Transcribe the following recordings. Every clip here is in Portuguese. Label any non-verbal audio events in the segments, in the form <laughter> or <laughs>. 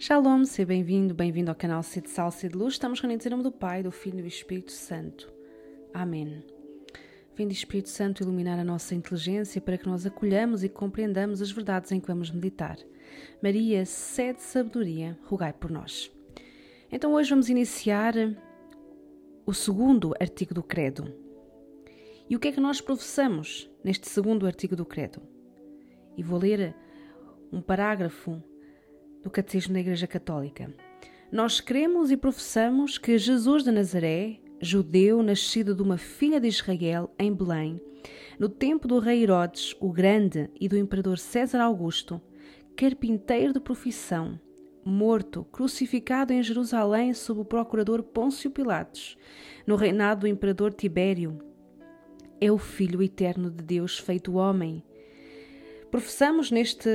Shalom, seja bem-vindo, bem-vindo ao canal Sede Sal, Sede Luz. Estamos reunidos em nome do Pai, do Filho e do Espírito Santo. Amém. Vinde Espírito Santo iluminar a nossa inteligência para que nós acolhamos e compreendamos as verdades em que vamos meditar. Maria, sede sabedoria, rogai por nós. Então hoje vamos iniciar o segundo artigo do Credo. E o que é que nós professamos neste segundo artigo do Credo? E vou ler um parágrafo do Catecismo da Igreja Católica. Nós cremos e professamos que Jesus de Nazaré, judeu nascido de uma filha de Israel em Belém, no tempo do rei Herodes o Grande e do imperador César Augusto, carpinteiro de profissão, morto, crucificado em Jerusalém sob o procurador Pôncio Pilatos, no reinado do imperador Tibério, é o Filho eterno de Deus feito homem. Professamos neste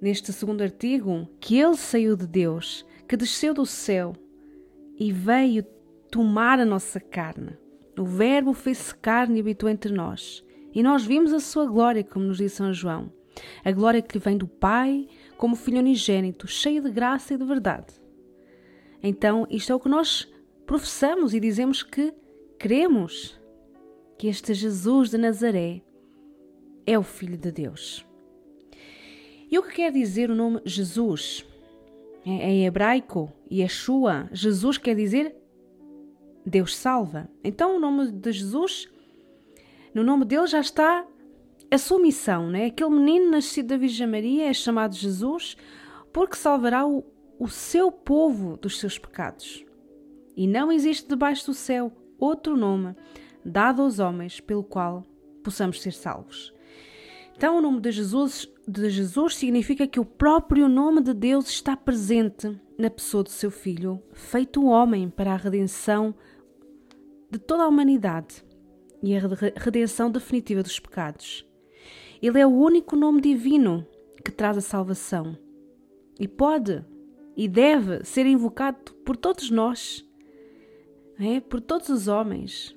neste segundo artigo, que ele saiu de Deus, que desceu do céu e veio tomar a nossa carne. O Verbo fez-se carne e habitou entre nós. E nós vimos a sua glória, como nos diz São João. A glória que lhe vem do Pai, como Filho unigênito, cheio de graça e de verdade. Então, isto é o que nós professamos e dizemos que cremos que este Jesus de Nazaré é o Filho de Deus. E o que quer dizer o nome Jesus? É, é em hebraico, Yeshua, Jesus quer dizer Deus salva. Então o nome de Jesus, no nome dele já está a sua missão, né? Aquele menino nascido da Virgem Maria é chamado Jesus porque salvará o, o seu povo dos seus pecados. E não existe debaixo do céu outro nome dado aos homens pelo qual possamos ser salvos. Então, o nome de Jesus, de Jesus significa que o próprio nome de Deus está presente na pessoa do seu Filho, feito homem para a redenção de toda a humanidade e a redenção definitiva dos pecados. Ele é o único nome divino que traz a salvação e pode e deve ser invocado por todos nós, é? por todos os homens,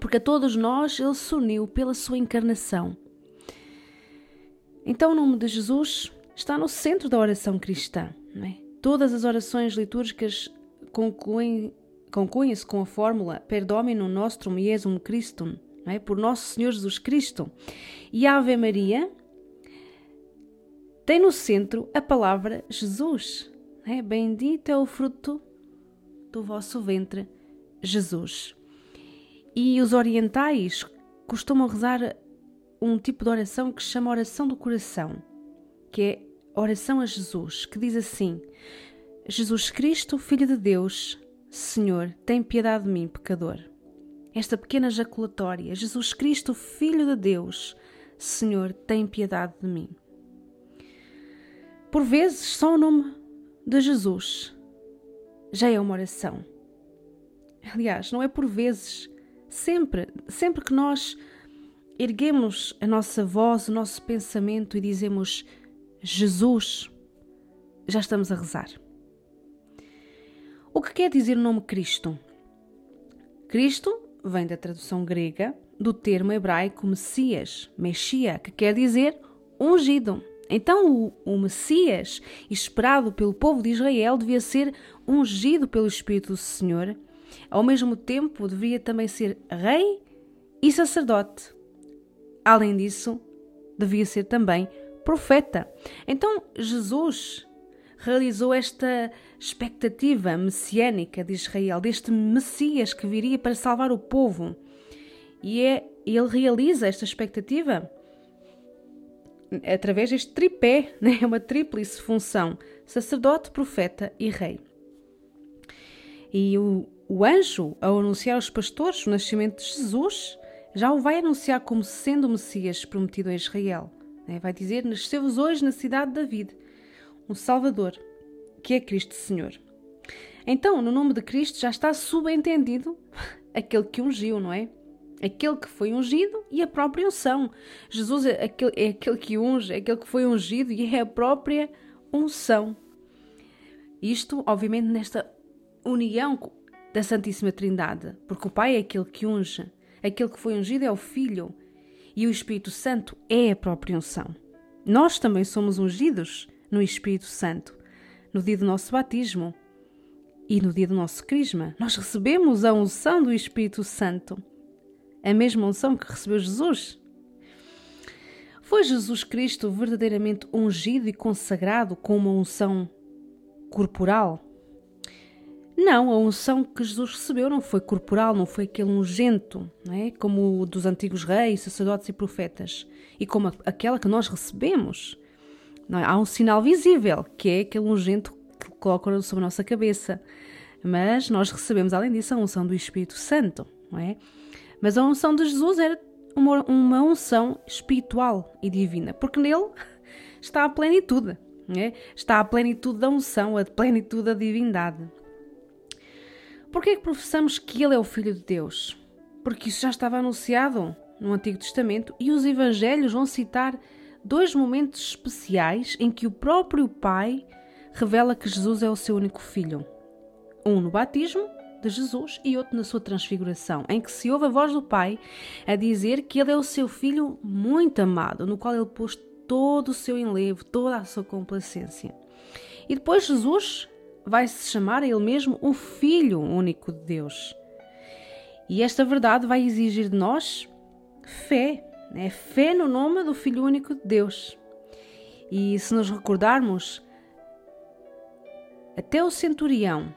porque a todos nós ele se uniu pela sua encarnação então, o nome de Jesus está no centro da oração cristã. É? Todas as orações litúrgicas concluem, concluem-se com a fórmula Per Dominum Nostrum Iesum Christum, é? por Nosso Senhor Jesus Cristo. E a Ave Maria tem no centro a palavra Jesus. É? Bendito é o fruto do vosso ventre, Jesus. E os orientais costumam rezar um tipo de oração que se chama oração do coração, que é oração a Jesus, que diz assim: Jesus Cristo, Filho de Deus, Senhor, tem piedade de mim, pecador. Esta pequena jaculatória, Jesus Cristo, Filho de Deus, Senhor, tem piedade de mim. Por vezes, só o nome de Jesus já é uma oração. Aliás, não é por vezes, sempre, sempre que nós erguemos a nossa voz, o nosso pensamento e dizemos Jesus, já estamos a rezar. O que quer dizer o nome Cristo? Cristo vem da tradução grega do termo hebraico Messias, Mexia, que quer dizer ungido. Então, o, o, Messias, esperado pelo povo de Israel, devia ser ungido pelo Espírito do Senhor. Ao mesmo tempo, devia também ser rei e sacerdote. Além disso, devia ser também profeta. Então, Jesus realizou esta expectativa messiânica de Israel, deste Messias que viria para salvar o povo. E é, ele realiza esta expectativa através deste tripé, <laughs> né? uma tríplice função: sacerdote, profeta e rei. E o, o anjo, ao anunciar aos pastores o nascimento de Jesus, já o vai anunciar como sendo o Messias prometido a Israel. Né? Vai dizer: Nasceu-vos hoje na cidade de David um Salvador, que é Cristo Senhor. Então, no nome de Cristo já está subentendido <laughs> aquele que ungiu, não é? Aquele que foi ungido e a própria unção. Jesus é aquele, é aquele que unge, é aquele que foi ungido e é a própria unção. Isto, obviamente, nesta união da Santíssima Trindade, porque o Pai é aquele que unge, Aquele que foi ungido é o Filho e o Espírito Santo é a própria unção. Nós também somos ungidos no Espírito Santo, no dia do nosso batismo e no dia do nosso crisma. Nós recebemos a unção do Espírito Santo, a mesma unção que recebeu Jesus. Foi Jesus Cristo verdadeiramente ungido e consagrado com uma unção corporal? Não, a unção que Jesus recebeu não foi corporal, não foi aquele ungento, não é? como o dos antigos reis, sacerdotes e profetas, e como aquela que nós recebemos. É? Há um sinal visível, que é aquele ungento que coloca sobre a nossa cabeça. Mas nós recebemos, além disso, a unção do Espírito Santo, não é? Mas a unção de Jesus era uma, uma unção espiritual e divina, porque nele está a plenitude, é? está a plenitude da unção, a plenitude da divindade. Por que é que professamos que ele é o Filho de Deus? Porque isso já estava anunciado no Antigo Testamento e os Evangelhos vão citar dois momentos especiais em que o próprio Pai revela que Jesus é o seu único filho. Um no batismo de Jesus e outro na sua transfiguração, em que se ouve a voz do Pai a dizer que ele é o seu filho muito amado, no qual ele pôs todo o seu enlevo, toda a sua complacência. E depois Jesus vai se chamar a ele mesmo o Filho único de Deus. E esta verdade vai exigir de nós fé, né? fé no nome do Filho único de Deus. E se nos recordarmos, até o centurião,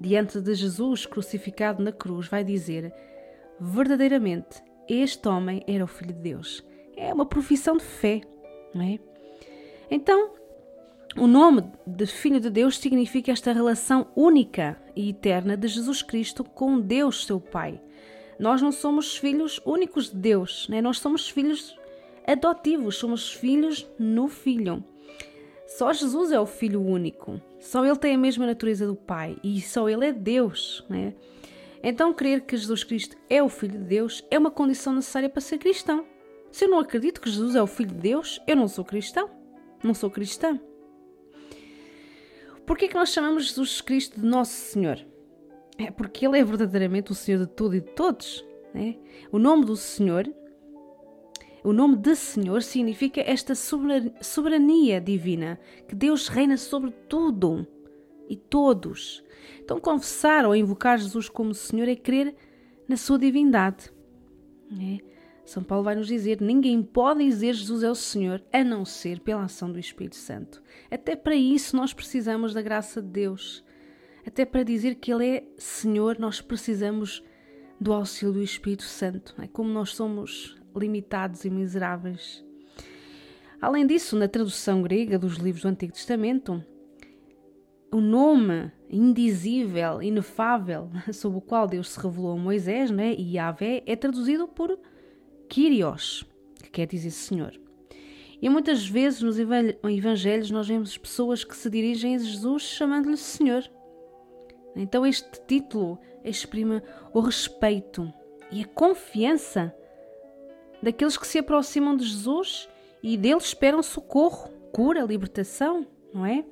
diante de Jesus crucificado na cruz, vai dizer: verdadeiramente, este homem era o Filho de Deus. É uma profissão de fé, não é? Então, o nome de Filho de Deus significa esta relação única e eterna de Jesus Cristo com Deus, seu Pai. Nós não somos filhos únicos de Deus, né? nós somos filhos adotivos, somos filhos no Filho. Só Jesus é o Filho único, só Ele tem a mesma natureza do Pai e só Ele é Deus. Né? Então, crer que Jesus Cristo é o Filho de Deus é uma condição necessária para ser cristão. Se eu não acredito que Jesus é o Filho de Deus, eu não sou cristão. Não sou cristã. Por que é que nós chamamos Jesus Cristo de Nosso Senhor? É porque Ele é verdadeiramente o Senhor de tudo e de todos. Né? O nome do Senhor, o nome de Senhor significa esta soberania divina, que Deus reina sobre tudo e todos. Então, confessar ou invocar Jesus como Senhor é crer na sua divindade. Né? São Paulo vai nos dizer: ninguém pode dizer Jesus é o Senhor a não ser pela ação do Espírito Santo. Até para isso nós precisamos da graça de Deus. Até para dizer que Ele é Senhor, nós precisamos do auxílio do Espírito Santo. É como nós somos limitados e miseráveis. Além disso, na tradução grega dos livros do Antigo Testamento, o nome indizível, inefável, <laughs> sob o qual Deus se revelou a Moisés, né, Yahvé, é traduzido por Kyrios, que quer dizer Senhor. E muitas vezes nos Evangelhos nós vemos pessoas que se dirigem a Jesus chamando-lhe Senhor. Então este título exprime o respeito e a confiança daqueles que se aproximam de Jesus e dele esperam socorro, cura, libertação, não é?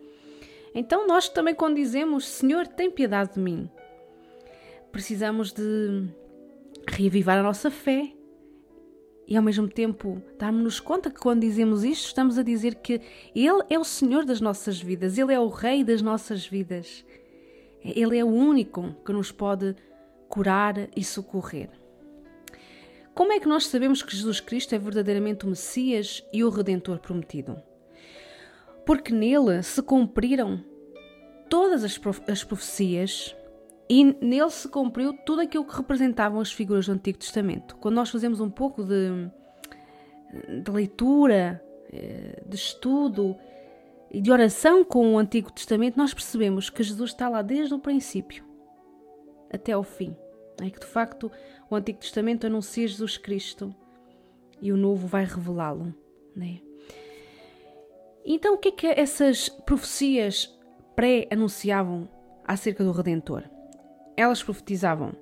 Então nós também quando dizemos Senhor, tem piedade de mim, precisamos de reavivar a nossa fé, e ao mesmo tempo darmos-nos conta que quando dizemos isto, estamos a dizer que Ele é o Senhor das nossas vidas, Ele é o Rei das nossas vidas. Ele é o único que nos pode curar e socorrer. Como é que nós sabemos que Jesus Cristo é verdadeiramente o Messias e o Redentor prometido? Porque nele se cumpriram todas as, profecias e nele se cumpriu tudo aquilo que representavam as figuras do Antigo Testamento. Quando nós fazemos um pouco de, de leitura, eh, de estudo e de oração com o Antigo Testamento, nós percebemos que Jesus está lá desde o princípio até ao fim. É que de facto o Antigo Testamento anuncia Jesus Cristo e o Novo vai revelá-lo. Né? Então, o que é que essas profecias pré-anunciavam acerca do Redentor? Elas profetizavam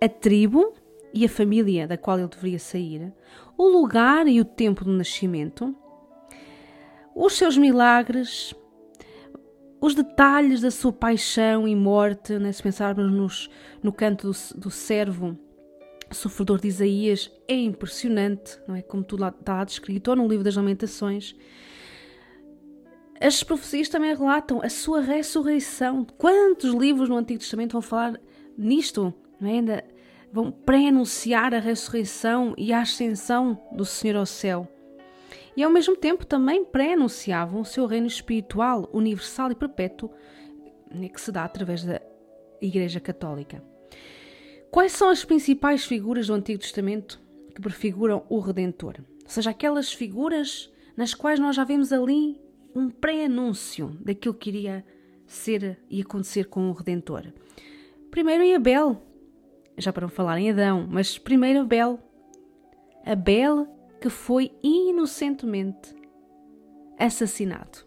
a tribo e a família da qual ele deveria sair, o lugar e o tempo do nascimento, os seus milagres, os detalhes da sua paixão e morte, né? se pensarmos nos, no canto do, do servo sofredor de Isaías, é impressionante, não é? Como tudo lá, está descrito, ou no livro das Lamentações. As profecias também relatam a sua ressurreição. Quantos livros no Antigo Testamento vão falar nisto? Não é? Ainda vão pré-anunciar a ressurreição e a ascensão do Senhor ao céu. E ao mesmo tempo também pré-anunciavam o seu reino espiritual, universal e perpétuo, né, que se dá através da Igreja Católica. Quais são as principais figuras do Antigo Testamento que prefiguram o Redentor? Ou seja, aquelas figuras nas quais nós já vemos ali um pré-anúncio daquilo que iria ser e acontecer com o Redentor. Primeiro em Abel, já para não falar em Adão, mas primeiro Abel. Abel que foi inocentemente assassinado.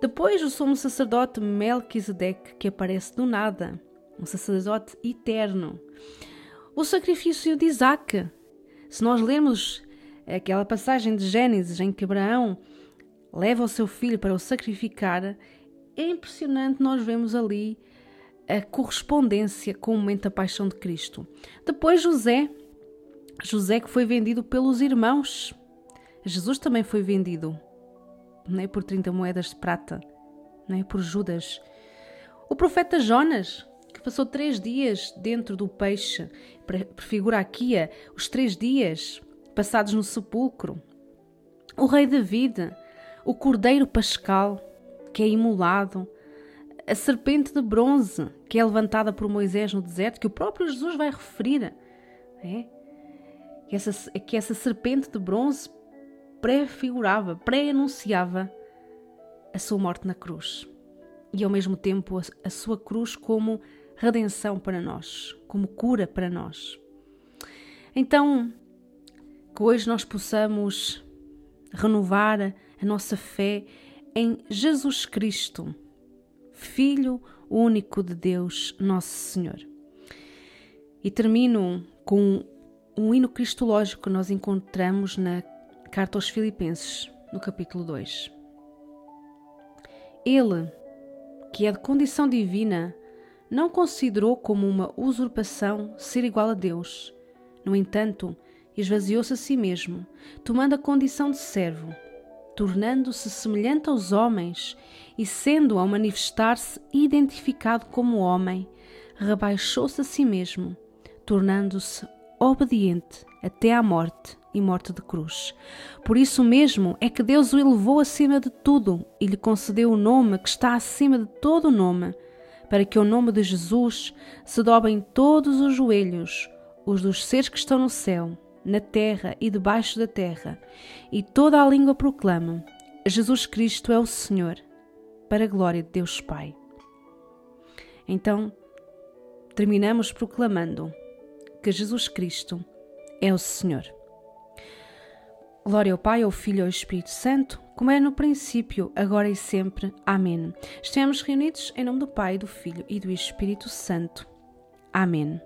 Depois o sumo sacerdote Melquisedeque, que aparece do nada, um sacerdote eterno. O sacrifício de Isaac. Se nós lermos aquela passagem de Gênesis em que Abraão leva o seu filho para o sacrificar, é impressionante nós vemos ali a correspondência com o momento da paixão de Cristo. Depois José, José que foi vendido pelos irmãos. Jesus também foi vendido, não é por 30 moedas de prata, não é por Judas. O profeta Jonas, que passou três dias dentro do peixe, prefigura aqui os três dias passados no sepulcro. O rei David, o cordeiro pascal, que é imolado, a serpente de bronze, que é levantada por Moisés no deserto, que o próprio Jesus vai referir. É? Que, essa, que essa serpente de bronze prefigurava, pré-anunciava a sua morte na cruz. E ao mesmo tempo a, a sua cruz como redenção para nós, como cura para nós. Então, que hoje nós possamos renovar a nossa fé em Jesus Cristo Filho único de Deus, nosso Senhor. E termino com um hino cristológico que nós encontramos na Carta aos Filipenses, no capítulo 2. Ele, que é de condição divina, não considerou como uma usurpação ser igual a Deus. No entanto, esvaziou-se a si mesmo, tomando a condição de servo tornando-se semelhante aos homens e, sendo ao manifestar-se identificado como homem, rebaixou-se a si mesmo, tornando-se obediente até à morte e morte de cruz. Por isso mesmo é que Deus o elevou acima de tudo e lhe concedeu o nome que está acima de todo o nome, para que o nome de Jesus se dobrem todos os joelhos, os dos seres que estão no céu na terra e debaixo da terra, e toda a língua proclama: Jesus Cristo é o Senhor, para a glória de Deus Pai. Então, terminamos proclamando que Jesus Cristo é o Senhor. Glória ao Pai, ao Filho e ao Espírito Santo, como era no princípio, agora e sempre. Amém. Estamos reunidos em nome do Pai, do Filho e do Espírito Santo. Amém.